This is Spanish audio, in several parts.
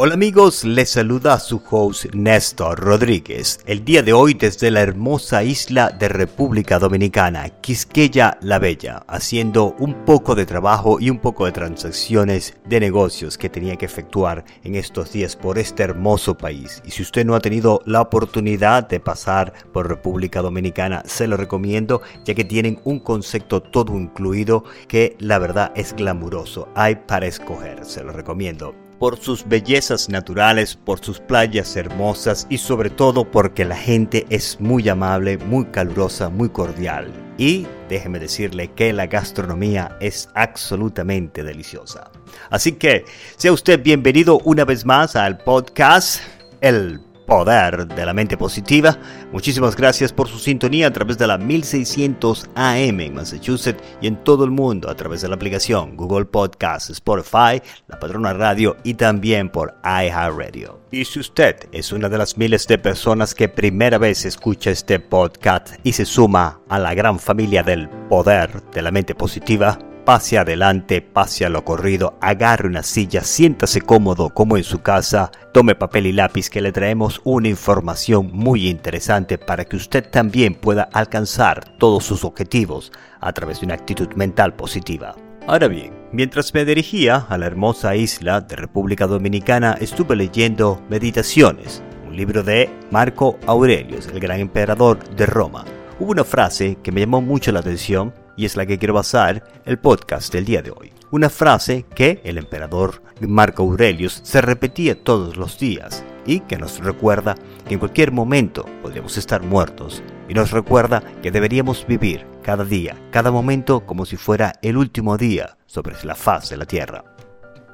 Hola amigos, les saluda su host Néstor Rodríguez. El día de hoy desde la hermosa isla de República Dominicana, Quisqueya la Bella, haciendo un poco de trabajo y un poco de transacciones de negocios que tenía que efectuar en estos días por este hermoso país. Y si usted no ha tenido la oportunidad de pasar por República Dominicana, se lo recomiendo ya que tienen un concepto todo incluido que la verdad es glamuroso. Hay para escoger, se lo recomiendo por sus bellezas naturales, por sus playas hermosas y sobre todo porque la gente es muy amable, muy calurosa, muy cordial. Y déjeme decirle que la gastronomía es absolutamente deliciosa. Así que sea usted bienvenido una vez más al podcast El poder de la mente positiva. Muchísimas gracias por su sintonía a través de la 1600 AM en Massachusetts y en todo el mundo a través de la aplicación Google Podcast, Spotify, la Patrona Radio y también por iHeartRadio. Y si usted es una de las miles de personas que primera vez escucha este podcast y se suma a la gran familia del poder de la mente positiva, pase adelante, pase a lo corrido, agarre una silla, siéntase cómodo como en su casa, tome papel y lápiz que le traemos una información muy interesante para que usted también pueda alcanzar todos sus objetivos a través de una actitud mental positiva. Ahora bien, mientras me dirigía a la hermosa isla de República Dominicana, estuve leyendo Meditaciones, un libro de Marco Aurelius, el gran emperador de Roma. Hubo una frase que me llamó mucho la atención y es la que quiero basar el podcast del día de hoy. Una frase que el emperador Marco Aurelius se repetía todos los días y que nos recuerda que en cualquier momento podríamos estar muertos y nos recuerda que deberíamos vivir cada día, cada momento como si fuera el último día sobre la faz de la tierra.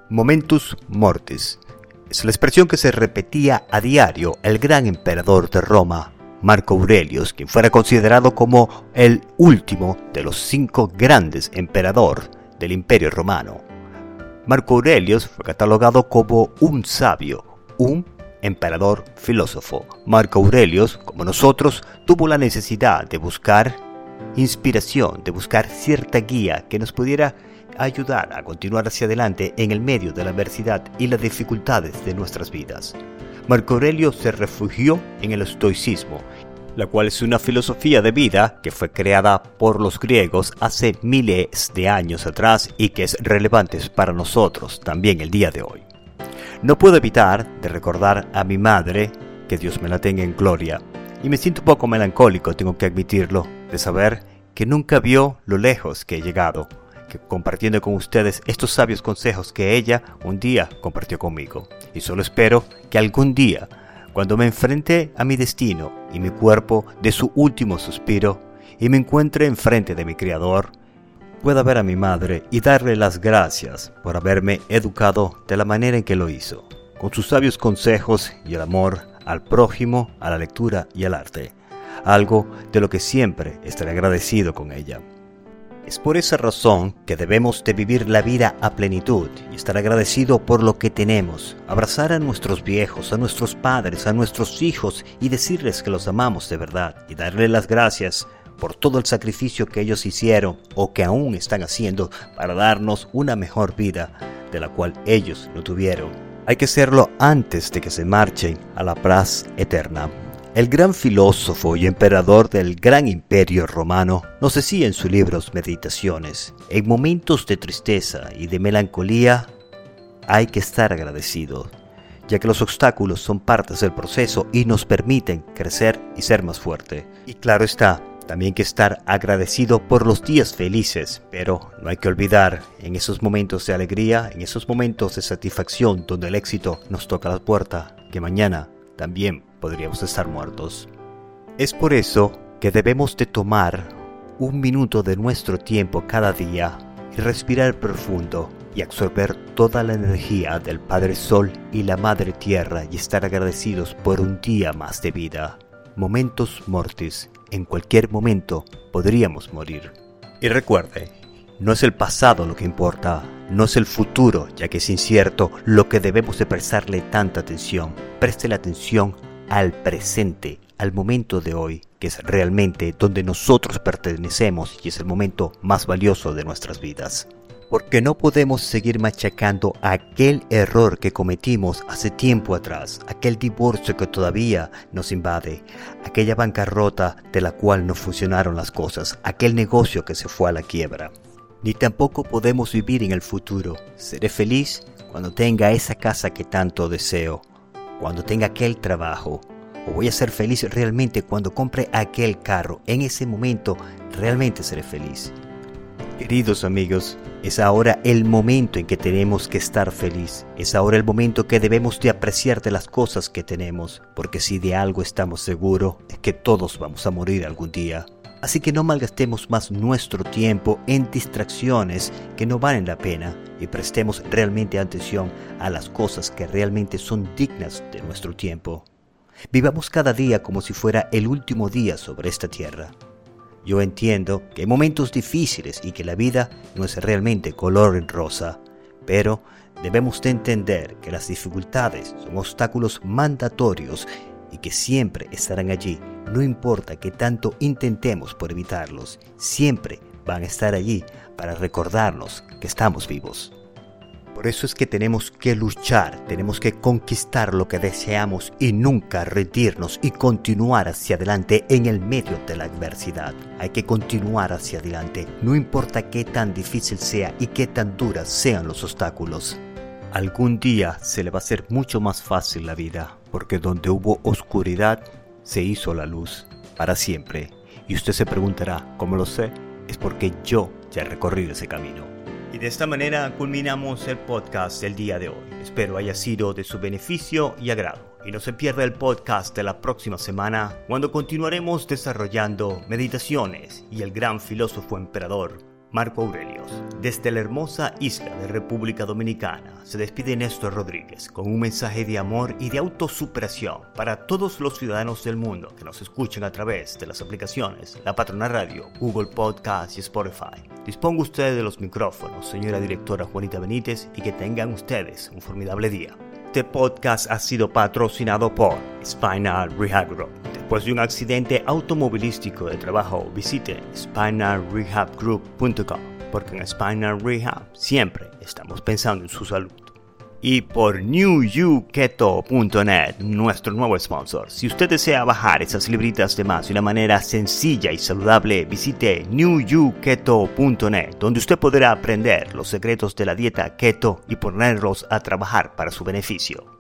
Momentus mortis es la expresión que se repetía a diario el gran emperador de Roma, Marco Aurelius, quien fuera considerado como el último de los cinco grandes emperadores del Imperio Romano. Marco Aurelius fue catalogado como un sabio, un emperador filósofo. Marco Aurelius, como nosotros, tuvo la necesidad de buscar inspiración, de buscar cierta guía que nos pudiera ayudar a continuar hacia adelante en el medio de la adversidad y las dificultades de nuestras vidas. Marco Aurelio se refugió en el estoicismo, la cual es una filosofía de vida que fue creada por los griegos hace miles de años atrás y que es relevante para nosotros también el día de hoy. No puedo evitar de recordar a mi madre, que Dios me la tenga en gloria, y me siento un poco melancólico, tengo que admitirlo, de saber que nunca vio lo lejos que he llegado, compartiendo con ustedes estos sabios consejos que ella un día compartió conmigo. Y solo espero que algún día, cuando me enfrente a mi destino y mi cuerpo de su último suspiro, y me encuentre enfrente de mi Creador, pueda ver a mi madre y darle las gracias por haberme educado de la manera en que lo hizo, con sus sabios consejos y el amor al prójimo, a la lectura y al arte, algo de lo que siempre estaré agradecido con ella. Es por esa razón que debemos de vivir la vida a plenitud y estar agradecido por lo que tenemos, abrazar a nuestros viejos, a nuestros padres, a nuestros hijos y decirles que los amamos de verdad y darles las gracias por todo el sacrificio que ellos hicieron o que aún están haciendo para darnos una mejor vida de la cual ellos no tuvieron. Hay que hacerlo antes de que se marchen a la paz eterna. El gran filósofo y emperador del gran imperio romano nos decía en sus libros Meditaciones, en momentos de tristeza y de melancolía hay que estar agradecido, ya que los obstáculos son partes del proceso y nos permiten crecer y ser más fuerte. Y claro está, también que estar agradecido por los días felices, pero no hay que olvidar en esos momentos de alegría, en esos momentos de satisfacción donde el éxito nos toca la puerta, que mañana también podríamos estar muertos. Es por eso que debemos de tomar un minuto de nuestro tiempo cada día y respirar profundo y absorber toda la energía del Padre Sol y la Madre Tierra y estar agradecidos por un día más de vida. Momentos mortis, en cualquier momento podríamos morir. Y recuerde, no es el pasado lo que importa, no es el futuro, ya que es incierto lo que debemos de prestarle tanta atención. Preste la atención al presente, al momento de hoy, que es realmente donde nosotros pertenecemos y es el momento más valioso de nuestras vidas. porque no podemos seguir machacando aquel error que cometimos hace tiempo atrás, aquel divorcio que todavía nos invade, aquella bancarrota de la cual no funcionaron las cosas, aquel negocio que se fue a la quiebra. Ni tampoco podemos vivir en el futuro. Seré feliz cuando tenga esa casa que tanto deseo, cuando tenga aquel trabajo, o voy a ser feliz realmente cuando compre aquel carro. En ese momento realmente seré feliz. Queridos amigos, es ahora el momento en que tenemos que estar feliz. Es ahora el momento que debemos de apreciar de las cosas que tenemos, porque si de algo estamos seguros es que todos vamos a morir algún día. Así que no malgastemos más nuestro tiempo en distracciones que no valen la pena y prestemos realmente atención a las cosas que realmente son dignas de nuestro tiempo. Vivamos cada día como si fuera el último día sobre esta tierra. Yo entiendo que hay momentos difíciles y que la vida no es realmente color rosa, pero debemos de entender que las dificultades son obstáculos mandatorios y que siempre estarán allí, no importa que tanto intentemos por evitarlos, siempre van a estar allí para recordarnos que estamos vivos. Por eso es que tenemos que luchar, tenemos que conquistar lo que deseamos y nunca rendirnos y continuar hacia adelante en el medio de la adversidad. Hay que continuar hacia adelante, no importa qué tan difícil sea y qué tan duras sean los obstáculos. Algún día se le va a hacer mucho más fácil la vida, porque donde hubo oscuridad, se hizo la luz, para siempre. Y usted se preguntará, ¿cómo lo sé? Es porque yo ya he recorrido ese camino. Y de esta manera culminamos el podcast del día de hoy. Espero haya sido de su beneficio y agrado. Y no se pierda el podcast de la próxima semana cuando continuaremos desarrollando meditaciones y el gran filósofo emperador Marco Aurelius. Desde la hermosa isla de República Dominicana se despide Néstor Rodríguez con un mensaje de amor y de autosuperación para todos los ciudadanos del mundo que nos escuchan a través de las aplicaciones La Patrona Radio, Google Podcast y Spotify. Disponga usted de los micrófonos, señora directora Juanita Benítez, y que tengan ustedes un formidable día. Este podcast ha sido patrocinado por Spinal Rehab Group Después de un accidente automovilístico de trabajo, visite spinalrehabgroup.com porque en Spinal Rehab siempre estamos pensando en su salud. Y por newyouketo.net, nuestro nuevo sponsor. Si usted desea bajar esas libritas de más de una manera sencilla y saludable, visite newyouketo.net, donde usted podrá aprender los secretos de la dieta keto y ponerlos a trabajar para su beneficio.